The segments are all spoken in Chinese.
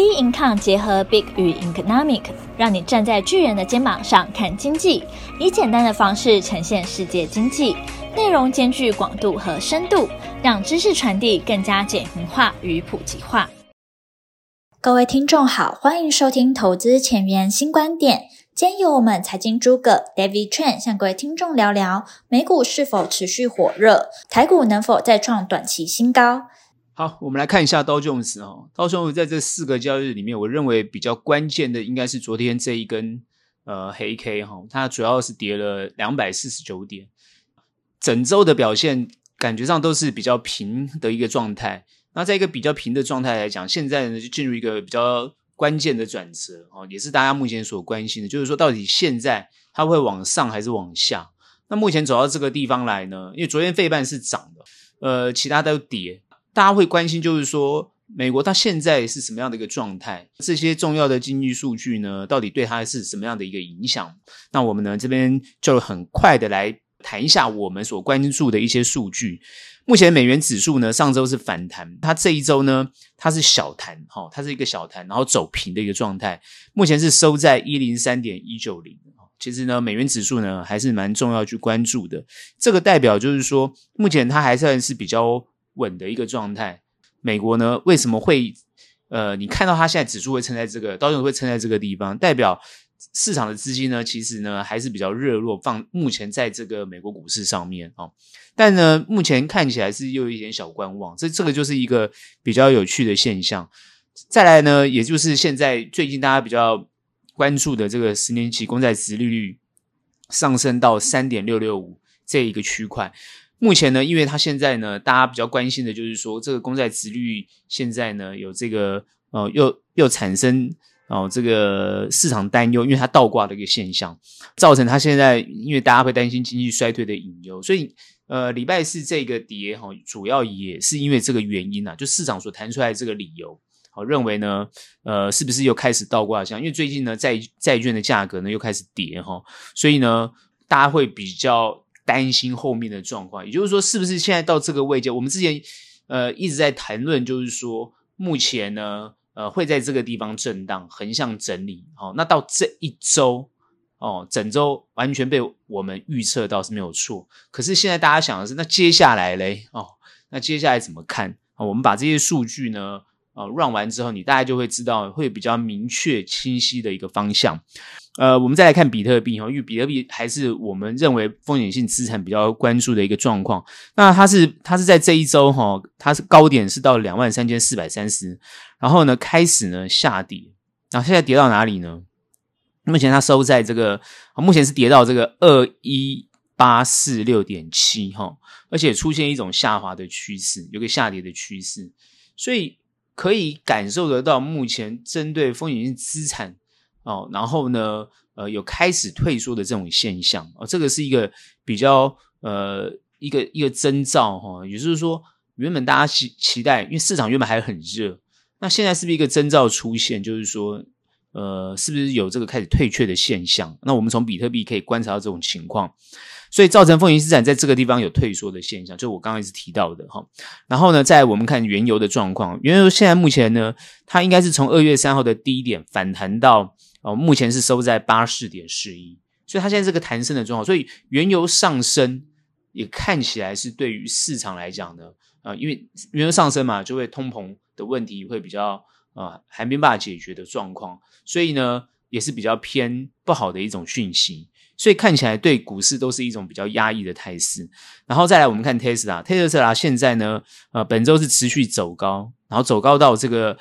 B Income 结合 Big 与 Economic，让你站在巨人的肩膀上看经济，以简单的方式呈现世界经济，内容兼具广度和深度，让知识传递更加简明化与普及化。各位听众好，欢迎收听投资前沿新观点。今天由我们财经诸葛 David Chen 向各位听众聊聊美股是否持续火热，台股能否再创短期新高。好，我们来看一下道琼斯哦。道琼斯在这四个交易日里面，我认为比较关键的应该是昨天这一根呃黑 K 哈，它主要是跌了两百四十九点。整周的表现感觉上都是比较平的一个状态。那在一个比较平的状态来讲，现在呢就进入一个比较关键的转折哦，也是大家目前所关心的，就是说到底现在它会往上还是往下？那目前走到这个地方来呢，因为昨天费半是涨的，呃，其他都跌。大家会关心，就是说，美国它现在是什么样的一个状态？这些重要的经济数据呢，到底对它是什么样的一个影响？那我们呢这边就很快的来谈一下我们所关注的一些数据。目前美元指数呢，上周是反弹，它这一周呢，它是小弹，哈，它是一个小弹，然后走平的一个状态。目前是收在一零三点一九零。其实呢，美元指数呢还是蛮重要去关注的。这个代表就是说，目前它还算是比较。稳的一个状态，美国呢为什么会呃，你看到它现在指数会撑在这个，到时候会撑在这个地方，代表市场的资金呢其实呢还是比较热络，放目前在这个美国股市上面哦。但呢，目前看起来是又有一点小观望，这这个就是一个比较有趣的现象。再来呢，也就是现在最近大家比较关注的这个十年期公债殖利率上升到三点六六五这一个区块。目前呢，因为它现在呢，大家比较关心的就是说，这个公债殖率现在呢有这个呃，又又产生哦、呃、这个市场担忧，因为它倒挂的一个现象，造成它现在因为大家会担心经济衰退的隐忧，所以呃礼拜四这个跌哈，主要也是因为这个原因呐、就市场所谈出来的这个理由，好认为呢，呃是不是又开始倒挂像？因为最近呢债债券的价格呢又开始跌哈，所以呢大家会比较。担心后面的状况，也就是说，是不是现在到这个位阶？我们之前呃一直在谈论，就是说目前呢呃会在这个地方震荡，横向整理。哦，那到这一周哦，整周完全被我们预测到是没有错。可是现在大家想的是，那接下来嘞？哦，那接下来怎么看？哦，我们把这些数据呢呃 run 完之后，你大概就会知道，会比较明确清晰的一个方向。呃，我们再来看比特币哈，因为比特币还是我们认为风险性资产比较关注的一个状况。那它是它是在这一周哈，它是高点是到两万三千四百三十，然后呢开始呢下跌，然后现在跌到哪里呢？目前它收在这个，目前是跌到这个二一八四六点七哈，而且出现一种下滑的趋势，有个下跌的趋势，所以可以感受得到目前针对风险性资产。哦，然后呢，呃，有开始退缩的这种现象，哦，这个是一个比较呃一个一个征兆哈，也就是说，原本大家期期待，因为市场原本还很热，那现在是不是一个征兆出现？就是说，呃，是不是有这个开始退却的现象？那我们从比特币可以观察到这种情况，所以造成风险资产在这个地方有退缩的现象，就我刚刚一直提到的哈。然后呢，在我们看原油的状况，原油现在目前呢，它应该是从二月三号的低点反弹到。哦，目前是收在八四点四一，所以它现在这个弹升的状况，所以原油上升也看起来是对于市场来讲呢，呃，因为原油上升嘛，就会通膨的问题会比较呃还没办法解决的状况，所以呢也是比较偏不好的一种讯息，所以看起来对股市都是一种比较压抑的态势。然后再来我们看特斯拉，特斯拉现在呢，呃，本周是持续走高，然后走高到这个。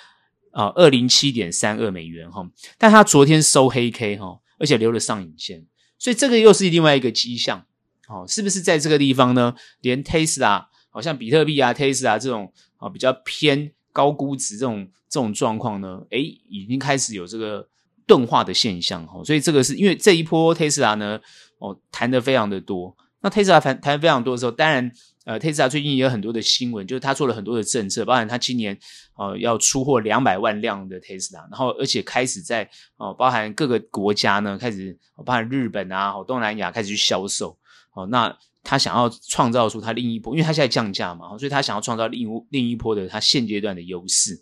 啊，二零七点三二美元哈，但它昨天收黑 K 哈，而且留了上影线，所以这个又是另外一个迹象，哦，是不是在这个地方呢？连 Tesla 好像比特币啊，Tesla 这种啊比较偏高估值这种这种状况呢，诶，已经开始有这个钝化的现象哈，所以这个是因为这一波 Tesla 呢，哦，谈得非常的多，那 Tesla 谈谈非常多的时候，当然。呃，特斯拉最近也有很多的新闻，就是他做了很多的政策，包含他今年呃要出货两百万辆的特斯拉，然后而且开始在哦、呃，包含各个国家呢开始，包含日本啊、东南亚开始去销售。哦、那他想要创造出他另一波，因为他现在降价嘛，所以他想要创造另一另一波的他现阶段的优势。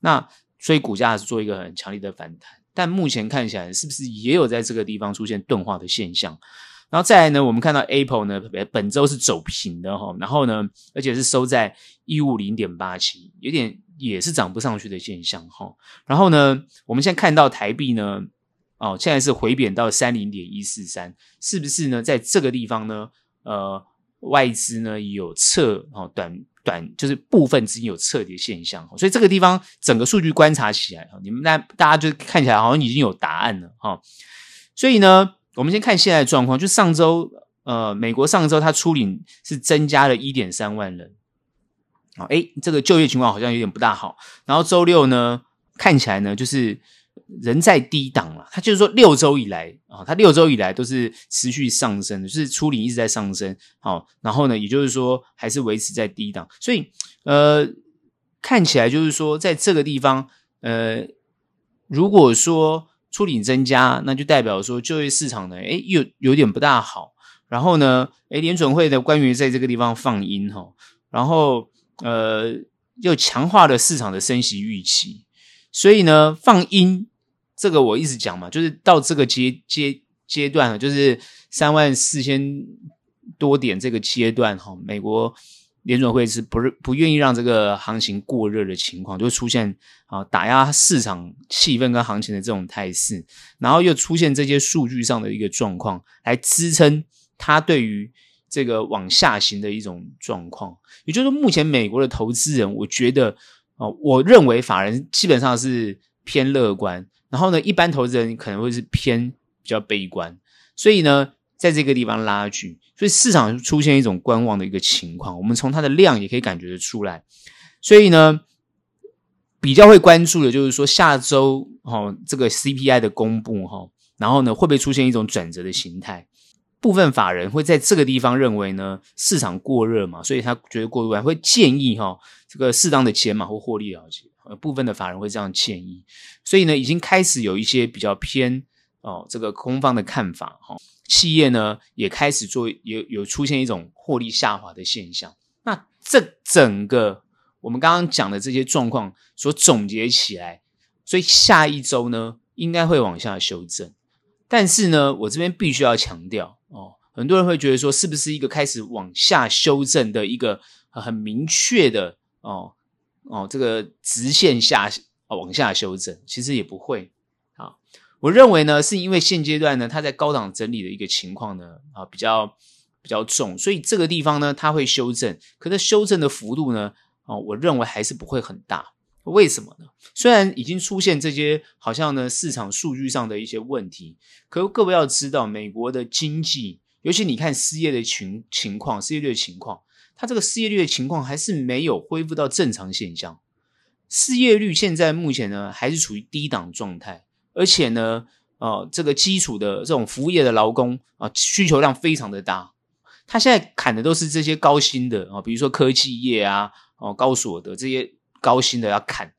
那所以股价是做一个很强烈的反弹。但目前看起来，是不是也有在这个地方出现钝化的现象？然后再来呢，我们看到 Apple 呢，本周是走平的哈，然后呢，而且是收在一五零点八七，有点也是涨不上去的现象哈。然后呢，我们现在看到台币呢，哦，现在是回贬到三零点一四三，是不是呢？在这个地方呢，呃，外资呢有撤哦，短。短就是部分资金有撤跌现象，所以这个地方整个数据观察起来，你们那大家就看起来好像已经有答案了哈。所以呢，我们先看现在的状况，就上周呃，美国上周它出领是增加了一点三万人，啊，诶，这个就业情况好像有点不大好。然后周六呢，看起来呢就是。人在低档了，它就是说六周以来啊，它六周以来都是持续上升的，就是出领一直在上升，好，然后呢，也就是说还是维持在低档，所以呃，看起来就是说在这个地方，呃，如果说初领增加，那就代表说就业市场呢，诶，又有点不大好，然后呢，诶，联准会的官员在这个地方放鹰哈，然后呃，又强化了市场的升息预期，所以呢，放鹰。这个我一直讲嘛，就是到这个阶阶阶段就是三万四千多点这个阶段哈，美国联准会是不是不愿意让这个行情过热的情况，就会出现啊打压市场气氛跟行情的这种态势，然后又出现这些数据上的一个状况来支撑它对于这个往下行的一种状况。也就是说，目前美国的投资人，我觉得啊，我认为法人基本上是偏乐观。然后呢，一般投资人可能会是偏比较悲观，所以呢，在这个地方拉锯，所以市场出现一种观望的一个情况。我们从它的量也可以感觉得出来。所以呢，比较会关注的就是说下周哈这个 CPI 的公布哈，然后呢会不会出现一种转折的形态？部分法人会在这个地方认为呢市场过热嘛，所以他觉得过度还会建议哈这个适当的减码或获利了结。呃，部分的法人会这样建议，所以呢，已经开始有一些比较偏哦，这个空方的看法哈、哦。企业呢也开始做有有出现一种获利下滑的现象。那这整个我们刚刚讲的这些状况所总结起来，所以下一周呢应该会往下修正。但是呢，我这边必须要强调哦，很多人会觉得说，是不是一个开始往下修正的一个很明确的哦？哦，这个直线下哦往下修正，其实也不会啊。我认为呢，是因为现阶段呢，它在高档整理的一个情况呢，啊，比较比较重，所以这个地方呢，它会修正。可是修正的幅度呢，啊，我认为还是不会很大。为什么呢？虽然已经出现这些好像呢市场数据上的一些问题，可各位要知道，美国的经济，尤其你看失业的情情况，失业率的情况。它这个失业率的情况还是没有恢复到正常现象，失业率现在目前呢还是处于低档状态，而且呢，呃，这个基础的这种服务业的劳工啊，需求量非常的大，他现在砍的都是这些高薪的啊，比如说科技业啊，哦，高所得这些高薪的要砍。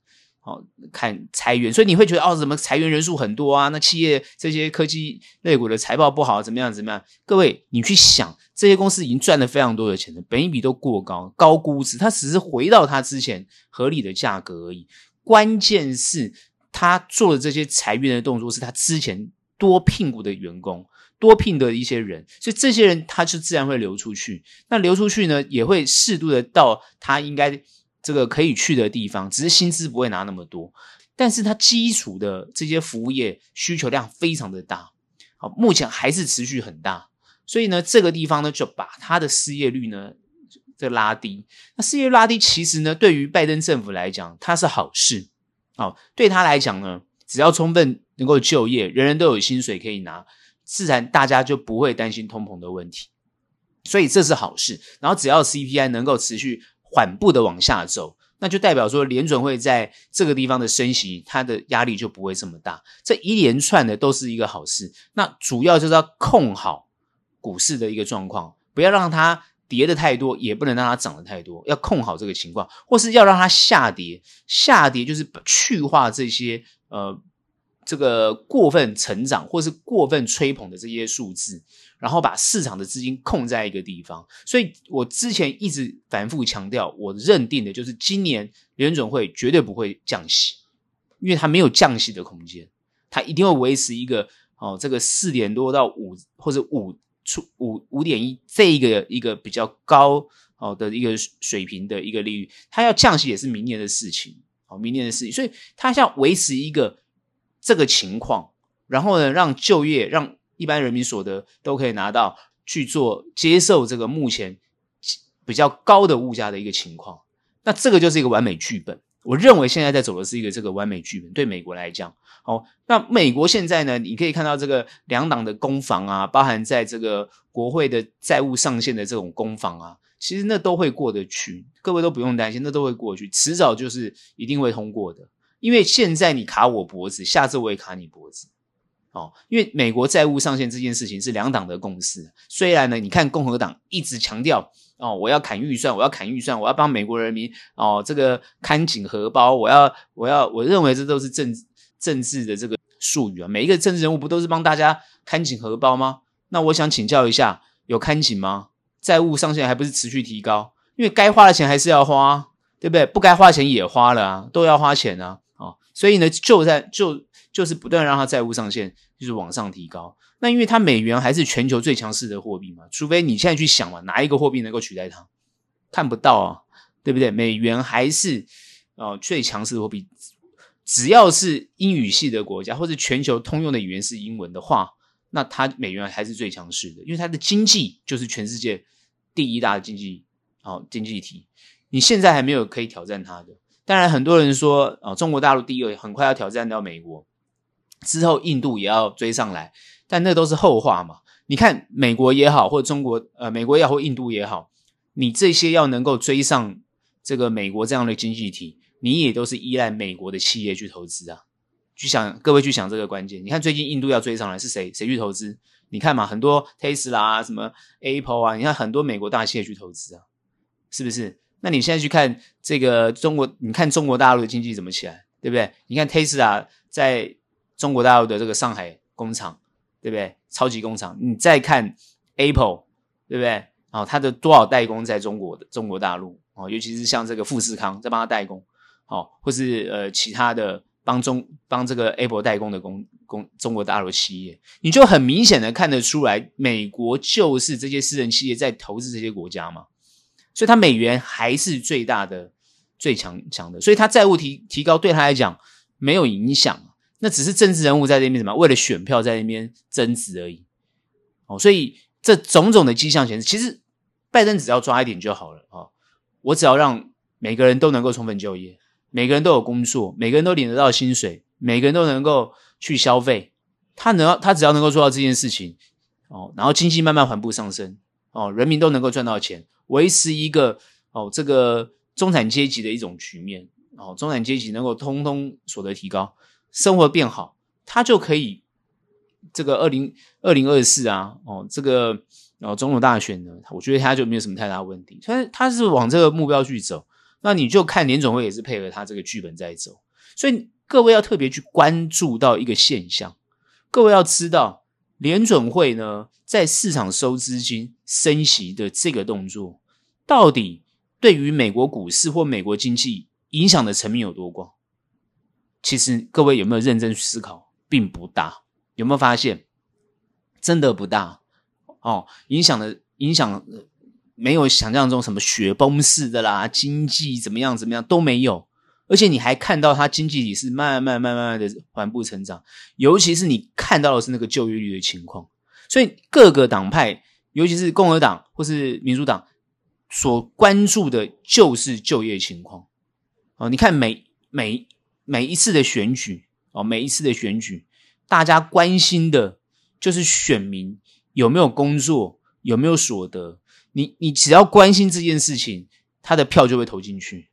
哦，砍裁员，所以你会觉得哦，怎么裁员人数很多啊？那企业这些科技类股的财报不好，怎么样？怎么样？各位，你去想，这些公司已经赚了非常多的钱了，本益比都过高，高估值，它只是回到它之前合理的价格而已。关键是，他做的这些裁员的动作，是他之前多聘雇的员工，多聘的一些人，所以这些人他就自然会流出去。那流出去呢，也会适度的到他应该。这个可以去的地方，只是薪资不会拿那么多，但是他基础的这些服务业需求量非常的大，好，目前还是持续很大，所以呢，这个地方呢就把他的失业率呢这拉低。那失业率拉低，其实呢对于拜登政府来讲，它是好事，好，对他来讲呢，只要充分能够就业，人人都有薪水可以拿，自然大家就不会担心通膨的问题，所以这是好事。然后只要 CPI 能够持续。缓步的往下走，那就代表说联准会在这个地方的升息，它的压力就不会这么大。这一连串的都是一个好事。那主要就是要控好股市的一个状况，不要让它跌的太多，也不能让它涨得太多，要控好这个情况，或是要让它下跌。下跌就是去化这些呃。这个过分成长或是过分吹捧的这些数字，然后把市场的资金控在一个地方，所以我之前一直反复强调，我认定的就是今年联准会绝对不会降息，因为它没有降息的空间，它一定会维持一个哦，这个四点多到五或者五出五五点一这一个一个比较高哦的一个水平的一个利率，它要降息也是明年的事情，哦，明年的事情，所以它要维持一个这个情况，然后呢，让就业，让一般人民所得都可以拿到去做接受这个目前比较高的物价的一个情况，那这个就是一个完美剧本。我认为现在在走的是一个这个完美剧本，对美国来讲，好，那美国现在呢，你可以看到这个两党的攻防啊，包含在这个国会的债务上限的这种攻防啊，其实那都会过得去，各位都不用担心，那都会过去，迟早就是一定会通过的。因为现在你卡我脖子，下次我也卡你脖子，哦，因为美国债务上限这件事情是两党的共识，虽然呢，你看共和党一直强调。哦，我要砍预算，我要砍预算，我要帮美国人民哦，这个看紧荷包，我要，我要，我认为这都是政治政治的这个术语啊。每一个政治人物不都是帮大家看紧荷包吗？那我想请教一下，有看紧吗？债务上限还不是持续提高？因为该花的钱还是要花，对不对？不该花钱也花了啊，都要花钱啊，所以呢，就在就就是不断让它债务上限就是往上提高。那因为它美元还是全球最强势的货币嘛，除非你现在去想嘛，哪一个货币能够取代它？看不到啊，对不对？美元还是哦最强势的货币，只要是英语系的国家或者全球通用的语言是英文的话，那它美元还是最强势的，因为它的经济就是全世界第一大的经济哦经济体，你现在还没有可以挑战它的。当然，很多人说哦，中国大陆第一个很快要挑战到美国，之后印度也要追上来。但那都是后话嘛。你看美国也好，或中国呃，美国也好，或印度也好，你这些要能够追上这个美国这样的经济体，你也都是依赖美国的企业去投资啊。去想各位去想这个关键。你看最近印度要追上来是谁？谁去投资？你看嘛，很多 Tesla 啊，什么 Apple 啊，你看很多美国大企业去投资啊，是不是？那你现在去看这个中国，你看中国大陆的经济怎么起来，对不对？你看 Tesla 在中国大陆的这个上海工厂。对不对？超级工厂，你再看 Apple，对不对？哦，它的多少代工在中国的中国大陆哦，尤其是像这个富士康在帮他代工，哦，或是呃其他的帮中帮这个 Apple 代工的工工中国大陆企业，你就很明显的看得出来，美国就是这些私人企业在投资这些国家嘛，所以它美元还是最大的最强强的，所以它债务提提高对他来讲没有影响。那只是政治人物在那边什么？为了选票在那边争执而已。哦，所以这种种的迹象显示，其实拜登只要抓一点就好了啊！我只要让每个人都能够充分就业，每个人都有工作，每个人都领得到薪水，每个人都能够去消费。他能，他只要能够做到这件事情，哦，然后经济慢慢缓步上升，哦，人民都能够赚到钱，维持一个哦这个中产阶级的一种局面，哦，中产阶级能够通通所得提高。生活变好，他就可以这个二零二零二四啊，哦，这个哦总统大选呢，我觉得他就没有什么太大问题。他他是往这个目标去走，那你就看联总会也是配合他这个剧本在走。所以各位要特别去关注到一个现象，各位要知道联准会呢在市场收资金升息的这个动作，到底对于美国股市或美国经济影响的层面有多广？其实各位有没有认真思考，并不大。有没有发现，真的不大哦？影响的影响没有想象中什么雪崩式的啦，经济怎么样怎么样都没有。而且你还看到它经济体是慢慢慢慢慢的缓步成长，尤其是你看到的是那个就业率的情况。所以各个党派，尤其是共和党或是民主党，所关注的就是就业情况。哦，你看每每。每一次的选举哦，每一次的选举，大家关心的就是选民有没有工作，有没有所得。你你只要关心这件事情，他的票就会投进去。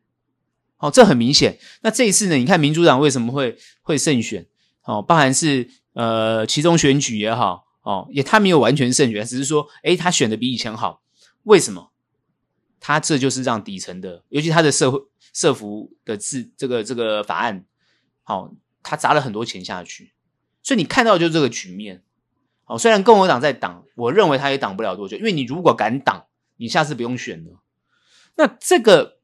哦，这很明显。那这一次呢？你看民主党为什么会会胜选？哦，包含是呃其中选举也好，哦，也他没有完全胜选，只是说，诶，他选的比以前好。为什么？他这就是让底层的，尤其他的社会。社福的制，这个这个法案，好，他砸了很多钱下去，所以你看到就是这个局面。哦，虽然共和党在挡，我认为他也挡不了多久，因为你如果敢挡，你下次不用选了。那这个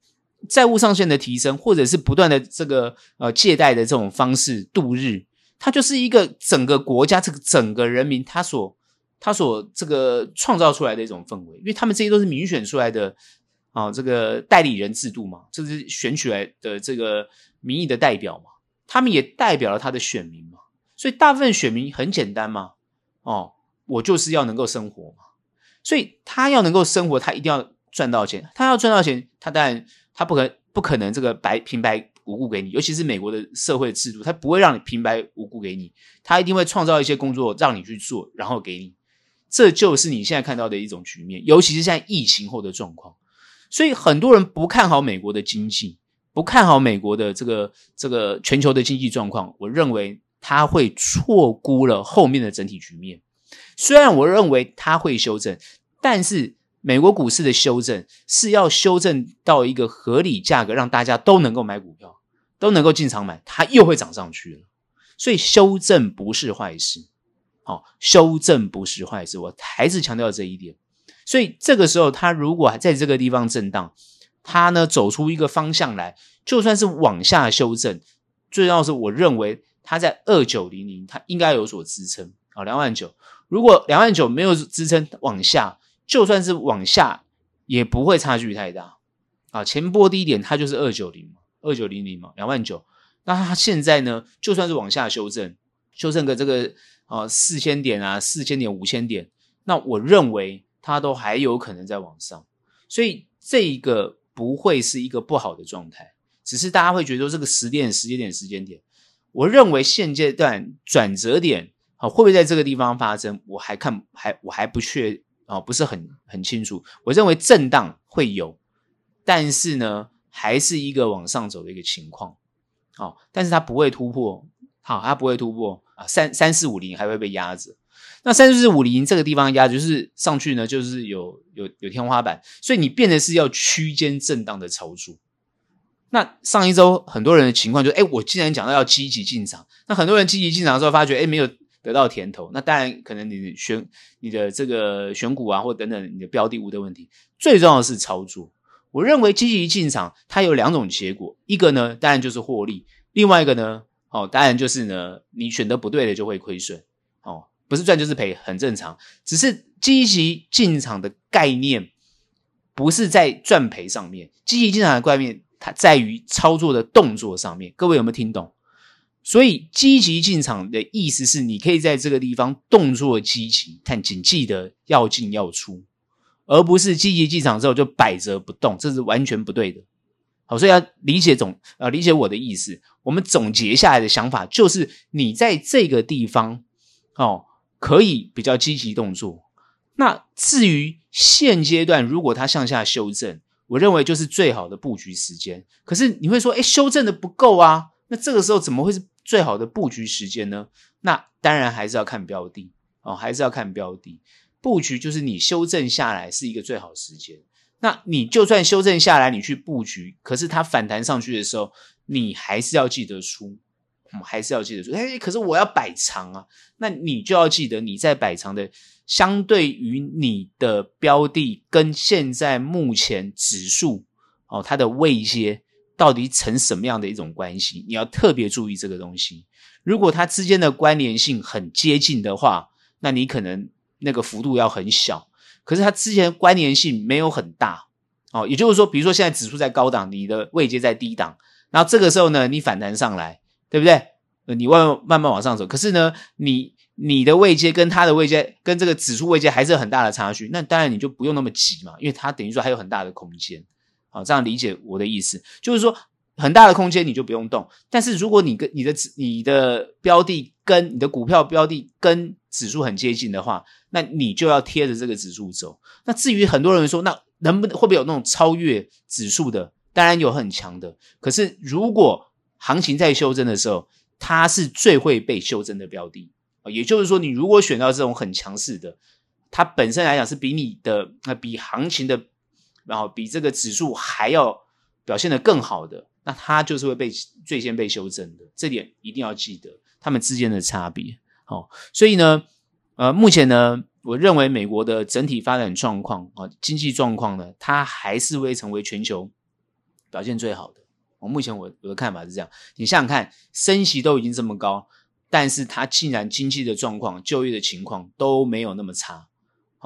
债务上限的提升，或者是不断的这个呃借贷的这种方式度日，它就是一个整个国家这个整个人民他所他所这个创造出来的一种氛围，因为他们这些都是民选出来的啊，这个代理人制度嘛，这是选取来的这个民意的代表嘛，他们也代表了他的选民嘛，所以大部分选民很简单嘛，哦，我就是要能够生活嘛，所以他要能够生活，他一定要赚到钱，他要赚到钱，他当然。他不可不可能这个白平白无故给你，尤其是美国的社会制度，他不会让你平白无故给你，他一定会创造一些工作让你去做，然后给你。这就是你现在看到的一种局面，尤其是现在疫情后的状况。所以很多人不看好美国的经济，不看好美国的这个这个全球的经济状况。我认为他会错估了后面的整体局面。虽然我认为他会修正，但是。美国股市的修正是要修正到一个合理价格，让大家都能够买股票，都能够进场买，它又会涨上去了。所以修正不是坏事，好，修正不是坏事，我还是强调这一点。所以这个时候，它如果还在这个地方震荡，它呢走出一个方向来，就算是往下修正，最重要是我认为它在二九零零，它应该有所支撑啊，两万九。如果两万九没有支撑往下。就算是往下，也不会差距太大啊。前波低点它就是二九零嘛，二九零零嘛，两万九。那它现在呢，就算是往下修正，修正个这个啊四千点啊，四千点、五千点，那我认为它都还有可能再往上。所以这一个不会是一个不好的状态，只是大家会觉得说这个时点、时间点、时间点，我认为现阶段转折点啊会不会在这个地方发生，我还看还我还不确。哦，不是很很清楚。我认为震荡会有，但是呢，还是一个往上走的一个情况。哦，但是它不会突破，好，它不会突破啊，三三四五零还会被压着。那三四五零这个地方压，就是上去呢，就是有有有天花板，所以你变的是要区间震荡的操作。那上一周很多人的情况就是，哎，我既然讲到要积极进场，那很多人积极进场的时候发觉，哎，没有。得到甜头，那当然可能你选你的这个选股啊，或等等你的标的物的问题，最重要的是操作。我认为积极进场，它有两种结果，一个呢当然就是获利，另外一个呢，哦当然就是呢你选的不对的就会亏损，哦不是赚就是赔，很正常。只是积极进场的概念不是在赚赔上面，积极进场的概念它在于操作的动作上面。各位有没有听懂？所以积极进场的意思是，你可以在这个地方动作积极，但谨记得要进要出，而不是积极进场之后就摆着不动，这是完全不对的。好，所以要理解总呃理解我的意思。我们总结下来的想法就是，你在这个地方哦可以比较积极动作。那至于现阶段如果它向下修正，我认为就是最好的布局时间。可是你会说，哎，修正的不够啊？那这个时候怎么会是？最好的布局时间呢？那当然还是要看标的哦，还是要看标的。布局就是你修正下来是一个最好时间。那你就算修正下来，你去布局，可是它反弹上去的时候，你还是要记得出，嗯，还是要记得出。哎，可是我要摆长啊，那你就要记得你在摆长的，相对于你的标的跟现在目前指数哦，它的位阶。到底成什么样的一种关系？你要特别注意这个东西。如果它之间的关联性很接近的话，那你可能那个幅度要很小。可是它之间的关联性没有很大哦，也就是说，比如说现在指数在高档，你的位阶在低档，然后这个时候呢，你反弹上来，对不对？你慢慢慢慢往上走，可是呢，你你的位阶跟它的位阶跟这个指数位阶还是有很大的差距，那当然你就不用那么急嘛，因为它等于说还有很大的空间。啊，这样理解我的意思，就是说很大的空间你就不用动，但是如果你跟你的你的标的跟你的股票标的跟指数很接近的话，那你就要贴着这个指数走。那至于很多人说，那能不能会不会有那种超越指数的？当然有很强的，可是如果行情在修正的时候，它是最会被修正的标的啊。也就是说，你如果选到这种很强势的，它本身来讲是比你的那比行情的。然后比这个指数还要表现得更好的，那它就是会被最先被修正的，这点一定要记得它们之间的差别。好、哦，所以呢，呃，目前呢，我认为美国的整体发展状况啊，经济状况呢，它还是会成为全球表现最好的。我目前我我的看法是这样，你想想看，升息都已经这么高，但是它竟然经济的状况、就业的情况都没有那么差。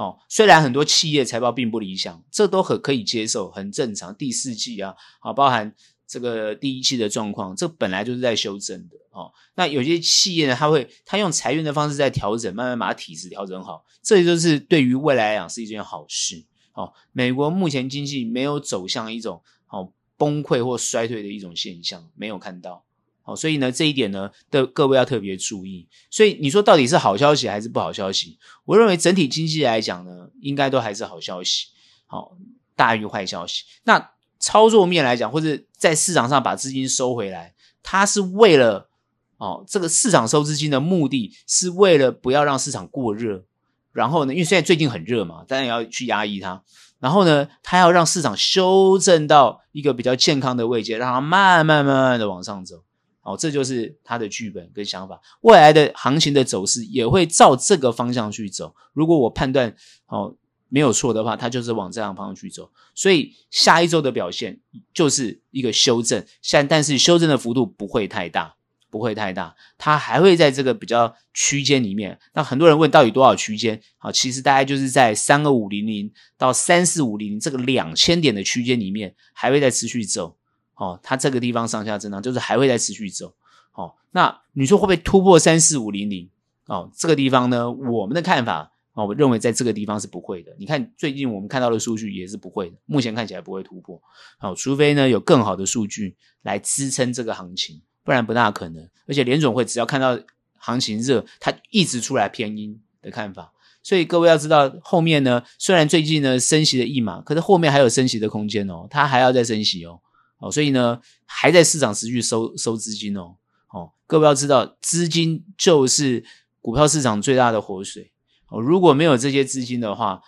哦，虽然很多企业财报并不理想，这都很可以接受，很正常。第四季啊，啊，包含这个第一季的状况，这本来就是在修正的。哦，那有些企业呢，他会他用裁员的方式在调整，慢慢把体质调整好，这就是对于未来来讲是一件好事。哦，美国目前经济没有走向一种哦。崩溃或衰退的一种现象没有看到，好，所以呢，这一点呢的各位要特别注意。所以你说到底是好消息还是不好消息？我认为整体经济来讲呢，应该都还是好消息，好，大于坏消息。那操作面来讲，或者在市场上把资金收回来，它是为了哦，这个市场收资金的目的是为了不要让市场过热，然后呢，因为现在最近很热嘛，当然要去压抑它。然后呢，它要让市场修正到一个比较健康的位阶，让它慢慢慢慢的往上走。好，这就是他的剧本跟想法。未来的行情的走势也会照这个方向去走。如果我判断哦没有错的话，它就是往这样方向去走。所以下一周的表现就是一个修正，现但是修正的幅度不会太大。不会太大，它还会在这个比较区间里面。那很多人问到底多少区间？好，其实大概就是在三二五零零到三四五零零这个两千点的区间里面，还会再持续走。哦，它这个地方上下震荡，就是还会再持续走。哦，那你说会不会突破三四五零零？哦，这个地方呢，我们的看法，哦，我认为在这个地方是不会的。你看最近我们看到的数据也是不会的，目前看起来不会突破。好，除非呢有更好的数据来支撑这个行情。不然不大可能，而且联总会只要看到行情热，它一直出来偏阴的看法。所以各位要知道，后面呢，虽然最近呢升息了一码，可是后面还有升息的空间哦，它还要再升息哦。哦，所以呢，还在市场持续收收资金哦。哦，各位要知道，资金就是股票市场最大的活水哦。如果没有这些资金的话，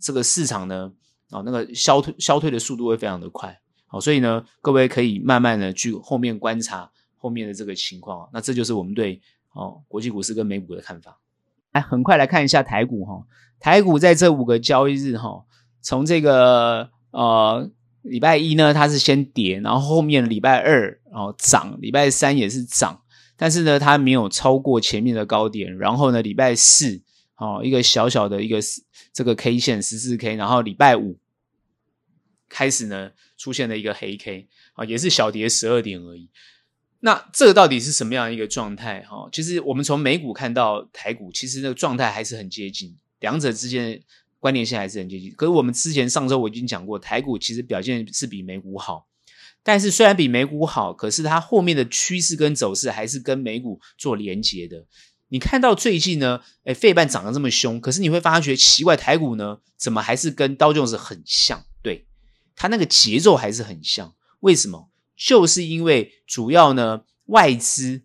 这个市场呢，哦，那个消退消退的速度会非常的快。好，所以呢，各位可以慢慢的去后面观察。后面的这个情况，那这就是我们对哦国际股市跟美股的看法。来，很快来看一下台股哈，台股在这五个交易日哈，从这个呃礼拜一呢，它是先跌，然后后面礼拜二哦涨，礼拜三也是涨，但是呢，它没有超过前面的高点。然后呢，礼拜四哦一个小小的一个这个 K 线十四 K，然后礼拜五开始呢出现了一个黑 K 啊，也是小跌十二点而已。那这个到底是什么样一个状态？哈，其实我们从美股看到台股，其实那个状态还是很接近，两者之间关联性还是很接近。可是我们之前上周我已经讲过，台股其实表现是比美股好，但是虽然比美股好，可是它后面的趋势跟走势还是跟美股做连结的。你看到最近呢，诶，费半涨得这么凶，可是你会发觉奇怪，台股呢怎么还是跟刀琼斯很像？对，它那个节奏还是很像，为什么？就是因为主要呢，外资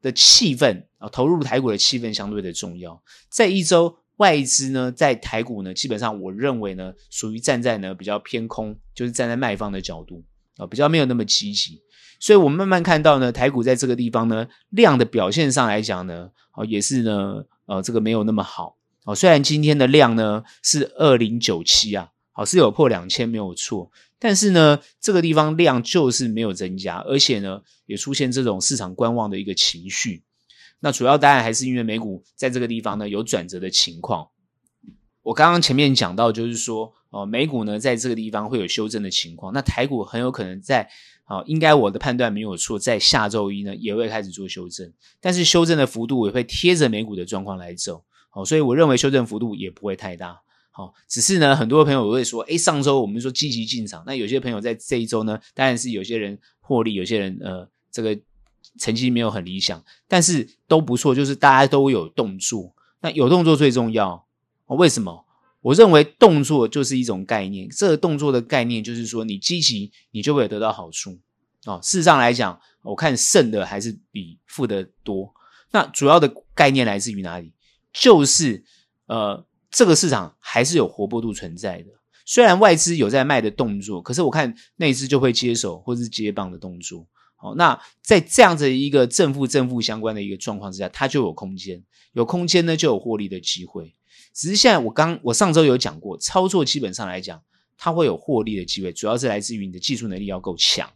的气氛啊，投入台股的气氛相对的重要。在一周外资呢，在台股呢，基本上我认为呢，属于站在呢比较偏空，就是站在卖方的角度啊，比较没有那么积极。所以我们慢慢看到呢，台股在这个地方呢，量的表现上来讲呢，哦，也是呢，呃，这个没有那么好哦。虽然今天的量呢是二零九七啊，好，是有破两千没有错。但是呢，这个地方量就是没有增加，而且呢，也出现这种市场观望的一个情绪。那主要当然还是因为美股在这个地方呢有转折的情况。我刚刚前面讲到，就是说，哦，美股呢在这个地方会有修正的情况，那台股很有可能在，哦，应该我的判断没有错，在下周一呢也会开始做修正，但是修正的幅度也会贴着美股的状况来走，哦，所以我认为修正幅度也不会太大。好，只是呢，很多朋友会说，诶，上周我们说积极进场，那有些朋友在这一周呢，当然是有些人获利，有些人呃，这个成绩没有很理想，但是都不错，就是大家都有动作，那有动作最重要。为什么？我认为动作就是一种概念，这个动作的概念就是说，你积极，你就会得到好处。哦，事实上来讲，我看胜的还是比负的多。那主要的概念来自于哪里？就是呃。这个市场还是有活泼度存在的，虽然外资有在卖的动作，可是我看内资就会接手或是接棒的动作。好，那在这样子一个正负正负相关的一个状况之下，它就有空间，有空间呢就有获利的机会。只是现在我刚我上周有讲过，操作基本上来讲，它会有获利的机会，主要是来自于你的技术能力要够强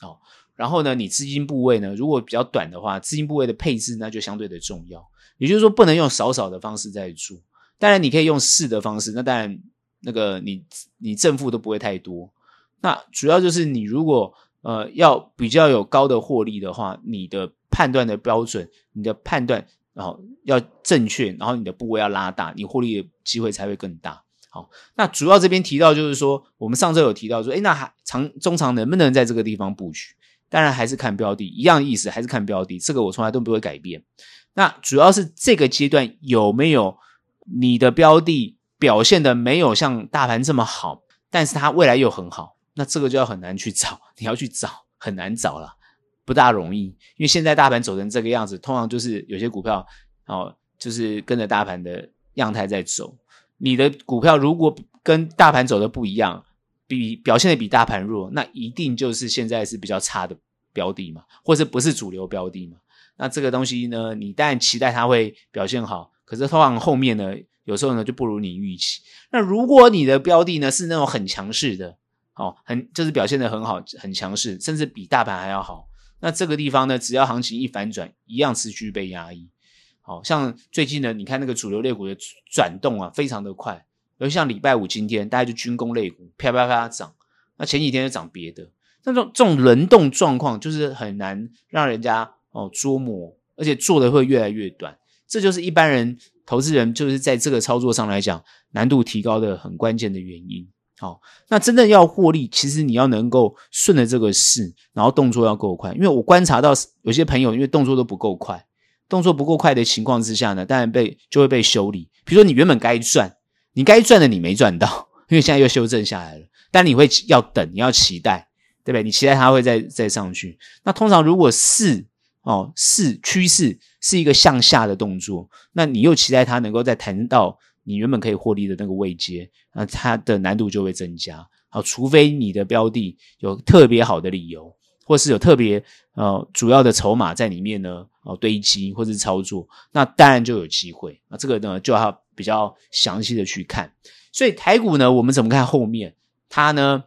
哦。然后呢，你资金部位呢，如果比较短的话，资金部位的配置那就相对的重要。也就是说，不能用少少的方式在做。当然，你可以用试的方式，那当然那个你你正负都不会太多。那主要就是你如果呃要比较有高的获利的话，你的判断的标准，你的判断然后要正确，然后你的部位要拉大，你获利的机会才会更大。好，那主要这边提到就是说，我们上周有提到说，诶，那还长中长能不能在这个地方布局？当然还是看标的，一样意思，还是看标的，这个我从来都不会改变。那主要是这个阶段有没有你的标的表现的没有像大盘这么好，但是它未来又很好，那这个就要很难去找，你要去找很难找了，不大容易，因为现在大盘走成这个样子，通常就是有些股票哦，就是跟着大盘的样态在走。你的股票如果跟大盘走的不一样，比表现的比大盘弱，那一定就是现在是比较差的标的嘛，或者不是主流标的嘛。那这个东西呢，你当然期待它会表现好，可是通常后面呢，有时候呢就不如你预期。那如果你的标的呢是那种很强势的，哦，很就是表现得很好，很强势，甚至比大盘还要好，那这个地方呢，只要行情一反转，一样持续被压抑。好像最近呢，你看那个主流类股的转动啊，非常的快。尤其像礼拜五今天，大家就军工类股啪啪啪涨。那前几天就涨别的，那种这种轮动状况，就是很难让人家哦捉摸，而且做的会越来越短。这就是一般人投资人就是在这个操作上来讲难度提高的很关键的原因。好，那真正要获利，其实你要能够顺着这个势，然后动作要够快。因为我观察到有些朋友，因为动作都不够快。动作不够快的情况之下呢，当然被就会被修理。比如说你原本该赚，你该赚的你没赚到，因为现在又修正下来了。但你会要等，你要期待，对不对？你期待它会再再上去。那通常如果是哦是趋势是一个向下的动作，那你又期待它能够再弹到你原本可以获利的那个位阶，那它的难度就会增加。好，除非你的标的有特别好的理由。或是有特别呃主要的筹码在里面呢，哦堆积或者是操作，那当然就有机会。那这个呢就要比较详细的去看。所以台股呢，我们怎么看后面？它呢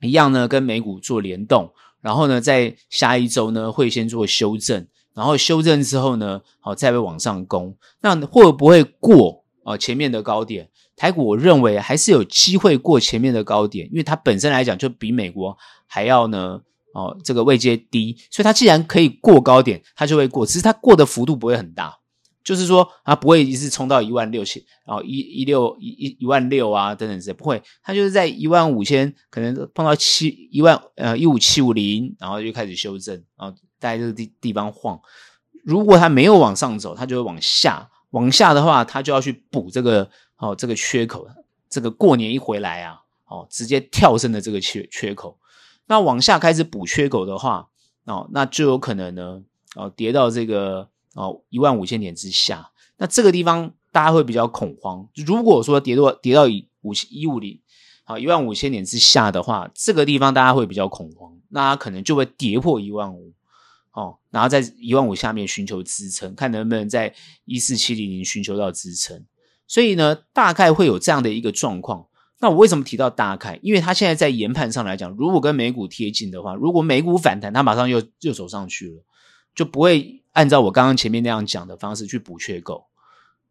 一样呢跟美股做联动，然后呢在下一周呢会先做修正，然后修正之后呢，好再会往上攻。那会不会过哦前面的高点？台股我认为还是有机会过前面的高点，因为它本身来讲就比美国还要呢。哦，这个位阶低，所以它既然可以过高点，它就会过。只是它过的幅度不会很大，就是说它不会一直冲到一万六千，然后一一六一一一万六啊等等这些不会。它就是在一万五千，可能碰到七一万呃一五七五零，然后就开始修正，然后在这个地地方晃。如果它没有往上走，它就会往下。往下的话，它就要去补这个哦这个缺口。这个过年一回来啊，哦直接跳升的这个缺缺口。那往下开始补缺口的话，哦，那就有可能呢，哦，跌到这个哦一万五千点之下。那这个地方大家会比较恐慌。如果说跌到跌到五一五零，好一万五千点之下的话，这个地方大家会比较恐慌，那它可能就会跌破一万五，哦，然后在一万五下面寻求支撑，看能不能在一四七零零寻求到支撑。所以呢，大概会有这样的一个状况。那我为什么提到大概？因为它现在在研判上来讲，如果跟美股贴近的话，如果美股反弹，它马上又又走上去了，就不会按照我刚刚前面那样讲的方式去补缺口。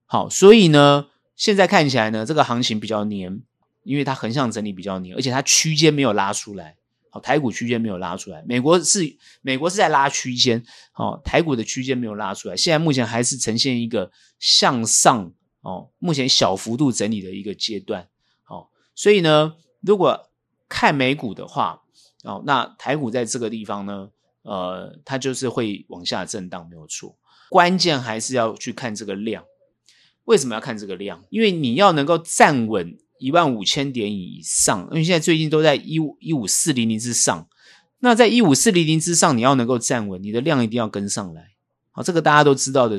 好，所以呢，现在看起来呢，这个行情比较黏，因为它横向整理比较黏，而且它区间没有拉出来。好，台股区间没有拉出来，美国是美国是在拉区间，好，台股的区间没有拉出来，现在目前还是呈现一个向上哦，目前小幅度整理的一个阶段。好所以呢，如果看美股的话，哦，那台股在这个地方呢，呃，它就是会往下震荡，没有错。关键还是要去看这个量。为什么要看这个量？因为你要能够站稳一万五千点以上，因为现在最近都在一五一五四零零之上。那在一五四零零之上，你要能够站稳，你的量一定要跟上来。好，这个大家都知道的。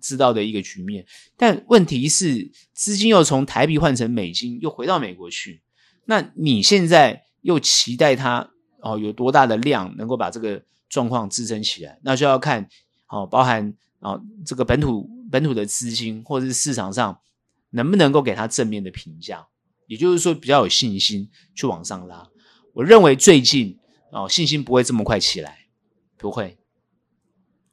知道的一个局面，但问题是资金又从台币换成美金，又回到美国去。那你现在又期待它哦有多大的量能够把这个状况支撑起来？那就要看哦，包含哦这个本土本土的资金或者是市场上能不能够给它正面的评价。也就是说比较有信心去往上拉。我认为最近哦，信心不会这么快起来，不会，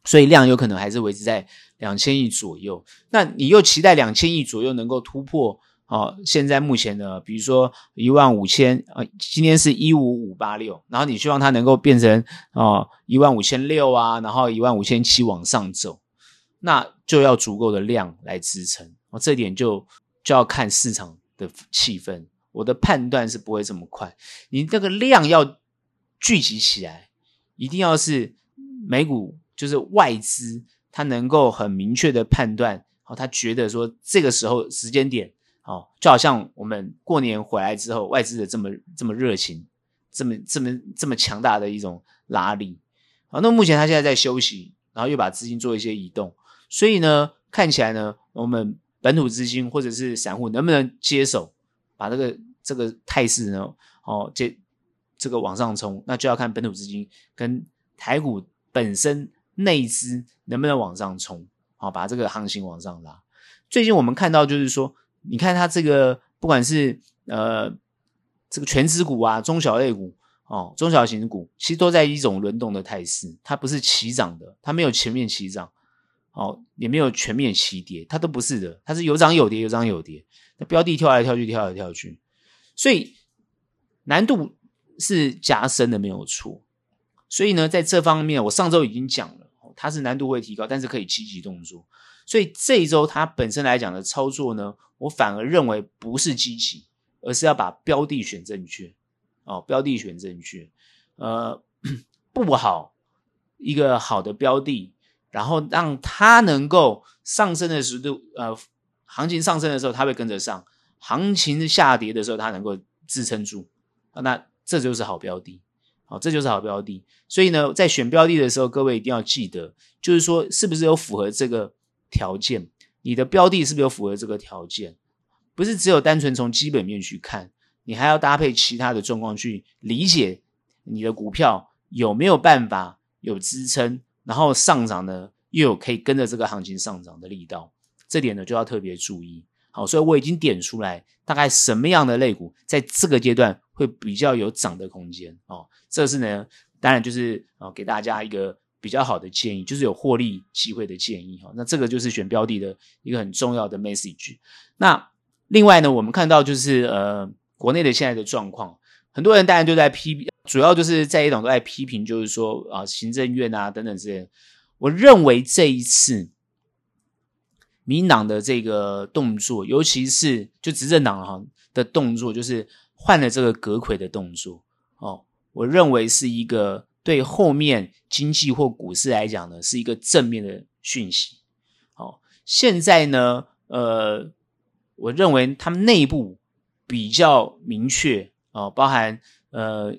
所以量有可能还是维持在两千亿左右。那你又期待两千亿左右能够突破？哦，现在目前呢，比如说一万五千，呃，今天是一五五八六，然后你希望它能够变成哦一万五千六啊，然后一万五千七往上走，那就要足够的量来支撑。这点就就要看市场的气氛。我的判断是不会这么快，你这个量要聚集起来，一定要是美股就是外资，它能够很明确的判断，哦，他觉得说这个时候时间点。哦，就好像我们过年回来之后，外资的这么这么热情，这么这么这么强大的一种拉力。好，那目前他现在在休息，然后又把资金做一些移动，所以呢，看起来呢，我们本土资金或者是散户能不能接手，把这个这个态势呢，哦，接这个往上冲，那就要看本土资金跟台股本身内资能不能往上冲，好，把这个行情往上拉。最近我们看到就是说。你看它这个，不管是呃这个权值股啊、中小类股哦、中小型股，其实都在一种轮动的态势。它不是齐涨的，它没有全面齐涨，哦，也没有全面齐跌，它都不是的，它是有涨有跌，有涨有跌。那标的跳来跳去，跳来跳去，所以难度是加深的，没有错。所以呢，在这方面，我上周已经讲了，它是难度会提高，但是可以积极动作。所以这一周它本身来讲的操作呢，我反而认为不是积极，而是要把标的选正确哦，标的选正确，呃，不好一个好的标的，然后让它能够上升的时度，呃，行情上升的时候它会跟着上，行情下跌的时候它能够支撑住，那这就是好标的，好，这就是好标的。所以呢，在选标的的时候，各位一定要记得，就是说是不是有符合这个条件。你的标的是不是有符合这个条件？不是只有单纯从基本面去看，你还要搭配其他的状况去理解你的股票有没有办法有支撑，然后上涨呢又有可以跟着这个行情上涨的力道，这点呢就要特别注意。好，所以我已经点出来，大概什么样的类股在这个阶段会比较有涨的空间哦。这是呢，当然就是啊，给大家一个。比较好的建议就是有获利机会的建议哈，那这个就是选标的的一个很重要的 message。那另外呢，我们看到就是呃，国内的现在的状况，很多人当然就在批，主要就是在野党都在批评，就是说啊，行政院啊等等这些。我认为这一次民党的这个动作，尤其是就执政党哈的动作，就是换了这个阁揆的动作哦，我认为是一个。对后面经济或股市来讲呢，是一个正面的讯息。好，现在呢，呃，我认为他们内部比较明确哦，包含呃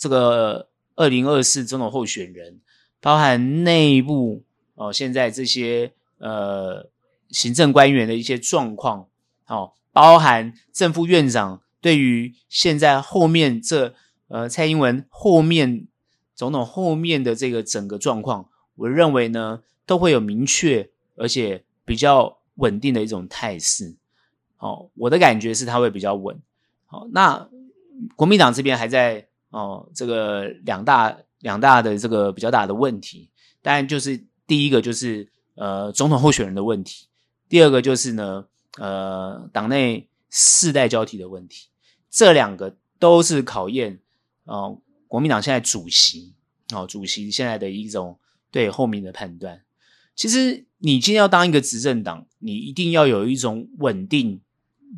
这个二零二四总统候选人，包含内部哦，现在这些呃行政官员的一些状况，哦，包含正副院长对于现在后面这呃蔡英文后面。总统后面的这个整个状况，我认为呢，都会有明确而且比较稳定的一种态势。哦，我的感觉是它会比较稳。好，那国民党这边还在哦，这个两大两大的这个比较大的问题，当然就是第一个就是呃总统候选人的问题，第二个就是呢呃党内世代交替的问题，这两个都是考验哦。国民党现在主席，哦，主席现在的一种对后面的判断。其实你今天要当一个执政党，你一定要有一种稳定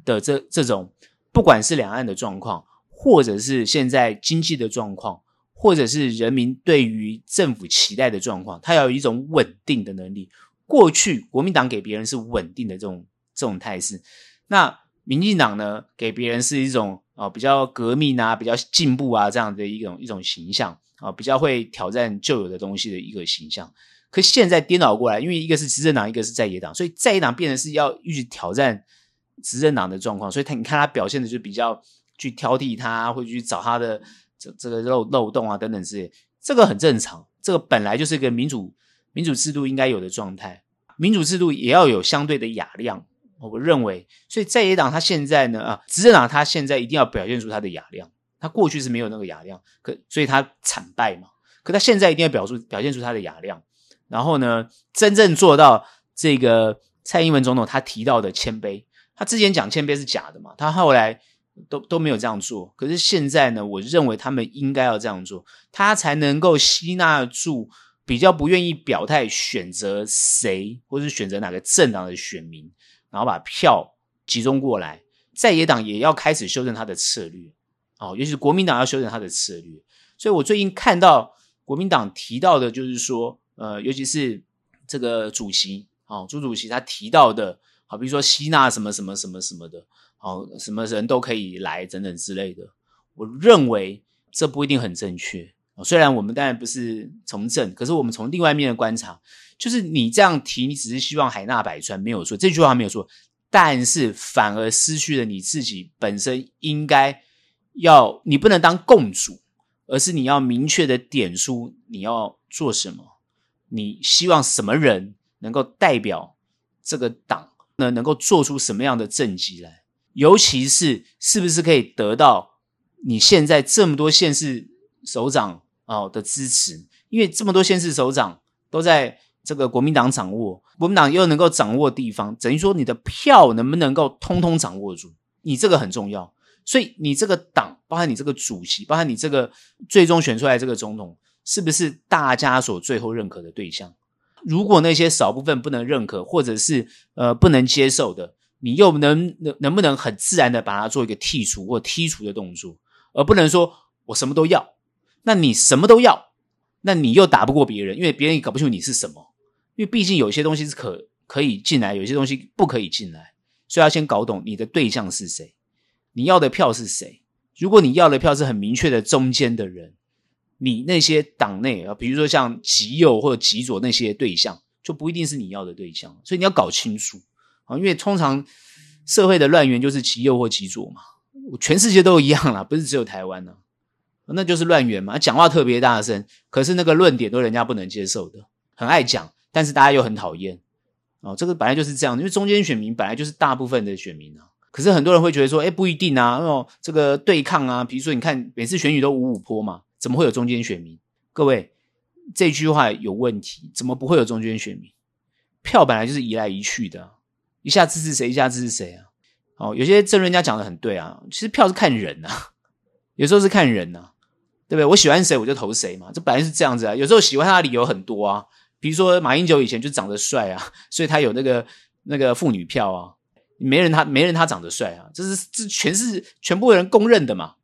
的这这种，不管是两岸的状况，或者是现在经济的状况，或者是人民对于政府期待的状况，他要有一种稳定的能力。过去国民党给别人是稳定的这种这种态势，那民进党呢，给别人是一种。啊，比较革命啊，比较进步啊，这样的一种一种形象啊，比较会挑战旧有的东西的一个形象。可现在颠倒过来，因为一个是执政党，一个是在野党，所以在野党变成是要一直挑战执政党的状况，所以他你看他表现的就比较去挑剔他，会去找他的这这个漏漏洞啊等等之类，这个很正常，这个本来就是一个民主民主制度应该有的状态，民主制度也要有相对的雅量我认为，所以在野党他现在呢啊，执政党他现在一定要表现出他的雅量。他过去是没有那个雅量，可所以他惨败嘛。可他现在一定要表述表现出他的雅量，然后呢，真正做到这个蔡英文总统他提到的谦卑。他之前讲谦卑是假的嘛，他后来都都没有这样做。可是现在呢，我认为他们应该要这样做，他才能够吸纳住比较不愿意表态选择谁，或是选择哪个政党的选民。然后把票集中过来，在野党也要开始修正他的策略，哦，尤其是国民党要修正他的策略。所以我最近看到国民党提到的，就是说，呃，尤其是这个主席，哦，朱主席他提到的，好，比如说吸纳什么什么什么什么的，哦，什么人都可以来等等之类的。我认为这不一定很正确。虽然我们当然不是从政，可是我们从另外一面的观察。就是你这样提，你只是希望海纳百川，没有错，这句话没有错，但是反而失去了你自己本身应该要，你不能当共主，而是你要明确的点出你要做什么，你希望什么人能够代表这个党呢？能够做出什么样的政绩来？尤其是是不是可以得到你现在这么多县市首长哦的支持？因为这么多县市首长都在。这个国民党掌握，国民党又能够掌握地方，等于说你的票能不能够通通掌握住？你这个很重要。所以你这个党，包含你这个主席，包含你这个最终选出来这个总统，是不是大家所最后认可的对象？如果那些少部分不能认可，或者是呃不能接受的，你又能能能不能很自然的把它做一个剔除或剔除的动作，而不能说我什么都要？那你什么都要，那你又打不过别人，因为别人也搞不清楚你是什么。因为毕竟有些东西是可可以进来，有些东西不可以进来，所以要先搞懂你的对象是谁，你要的票是谁。如果你要的票是很明确的中间的人，你那些党内啊，比如说像极右或者极左那些对象，就不一定是你要的对象。所以你要搞清楚啊，因为通常社会的乱源就是其右或其左嘛，全世界都一样啦，不是只有台湾呢，那就是乱源嘛。讲话特别大声，可是那个论点都人家不能接受的，很爱讲。但是大家又很讨厌哦，这个本来就是这样，因为中间选民本来就是大部分的选民啊。可是很多人会觉得说，哎，不一定啊，哦，这个对抗啊，比如说你看每次选举都五五坡嘛，怎么会有中间选民？各位，这句话有问题，怎么不会有中间选民？票本来就是移来移去的，一下支持谁，一下支持谁啊？哦，有些政论家讲的很对啊，其实票是看人啊，有时候是看人啊，对不对？我喜欢谁我就投谁嘛，这本来是这样子啊。有时候喜欢他的理由很多啊。比如说马英九以前就长得帅啊，所以他有那个那个妇女票啊。没人他没人他长得帅啊，这是这全是全部人公认的嘛，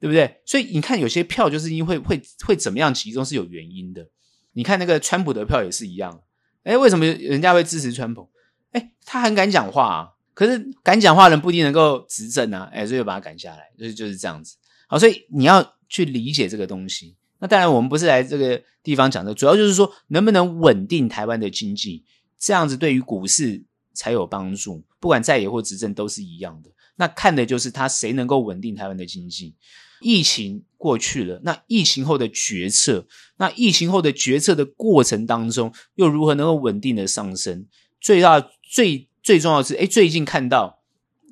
对不对？所以你看有些票就是因为会会怎么样其中是有原因的。你看那个川普的票也是一样，诶，为什么人家会支持川普？诶，他很敢讲话啊，可是敢讲话的人不一定能够执政啊，诶，所以把他赶下来，就是就是这样子。好，所以你要去理解这个东西。那当然，我们不是来这个地方讲的，主要就是说能不能稳定台湾的经济，这样子对于股市才有帮助。不管在野或执政都是一样的。那看的就是他谁能够稳定台湾的经济。疫情过去了，那疫情后的决策，那疫情后的决策的过程当中，又如何能够稳定的上升？最大最最重要是，诶，最近看到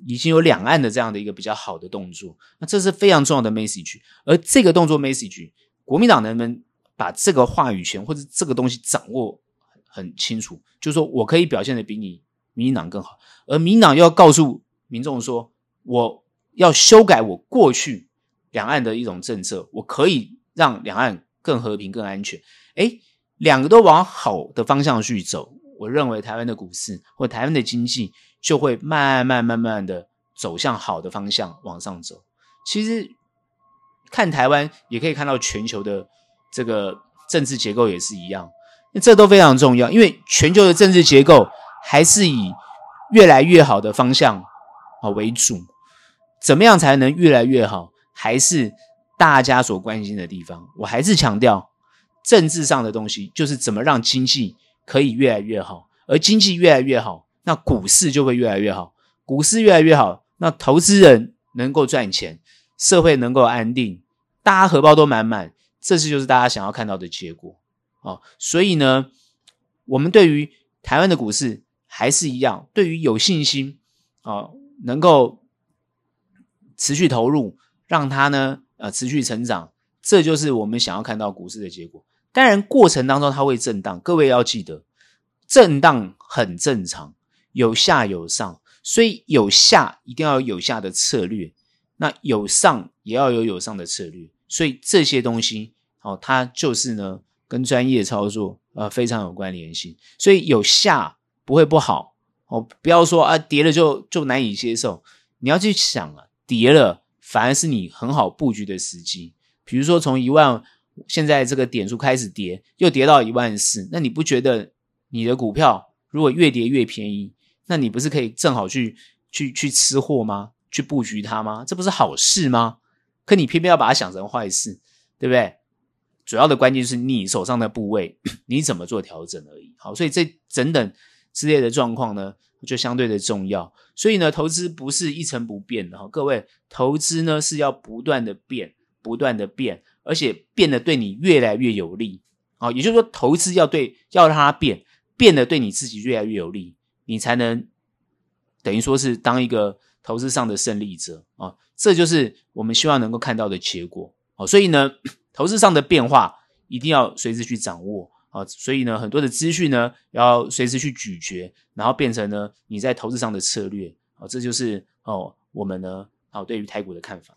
已经有两岸的这样的一个比较好的动作，那这是非常重要的 message。而这个动作 message。国民党能不能把这个话语权或者这个东西掌握很清楚？就是说我可以表现的比你民进党更好，而民进党又要告诉民众说，我要修改我过去两岸的一种政策，我可以让两岸更和平、更安全。诶，两个都往好的方向去走，我认为台湾的股市或台湾的经济就会慢慢、慢慢的走向好的方向往上走。其实。看台湾也可以看到全球的这个政治结构也是一样，这都非常重要，因为全球的政治结构还是以越来越好的方向啊为主。怎么样才能越来越好？还是大家所关心的地方。我还是强调，政治上的东西就是怎么让经济可以越来越好，而经济越来越好，那股市就会越来越好。股市越来越好，那投资人能够赚钱。社会能够安定，大家荷包都满满，这是就是大家想要看到的结果哦。所以呢，我们对于台湾的股市还是一样，对于有信心哦，能够持续投入，让它呢呃持续成长，这就是我们想要看到股市的结果。当然，过程当中它会震荡，各位要记得，震荡很正常，有下有上，所以有下一定要有下的策略，那有上也要有有上的策略，所以这些东西哦，它就是呢跟专业操作呃非常有关联性，所以有下不会不好哦，不要说啊跌了就就难以接受，你要去想啊，跌了反而是你很好布局的时机，比如说从一万。现在这个点数开始跌，又跌到一万四，那你不觉得你的股票如果越跌越便宜，那你不是可以正好去去去吃货吗？去布局它吗？这不是好事吗？可你偏偏要把它想成坏事，对不对？主要的关键是你手上的部位，你怎么做调整而已。好，所以这整等之类的状况呢，就相对的重要。所以呢，投资不是一成不变的哈，各位，投资呢是要不断的变，不断的变。而且变得对你越来越有利啊，也就是说，投资要对，要让它变，变得对你自己越来越有利，你才能等于说是当一个投资上的胜利者啊。这就是我们希望能够看到的结果啊。所以呢，投资上的变化一定要随时去掌握啊。所以呢，很多的资讯呢要随时去咀嚼，然后变成呢你在投资上的策略啊。这就是哦我们呢啊对于台股的看法。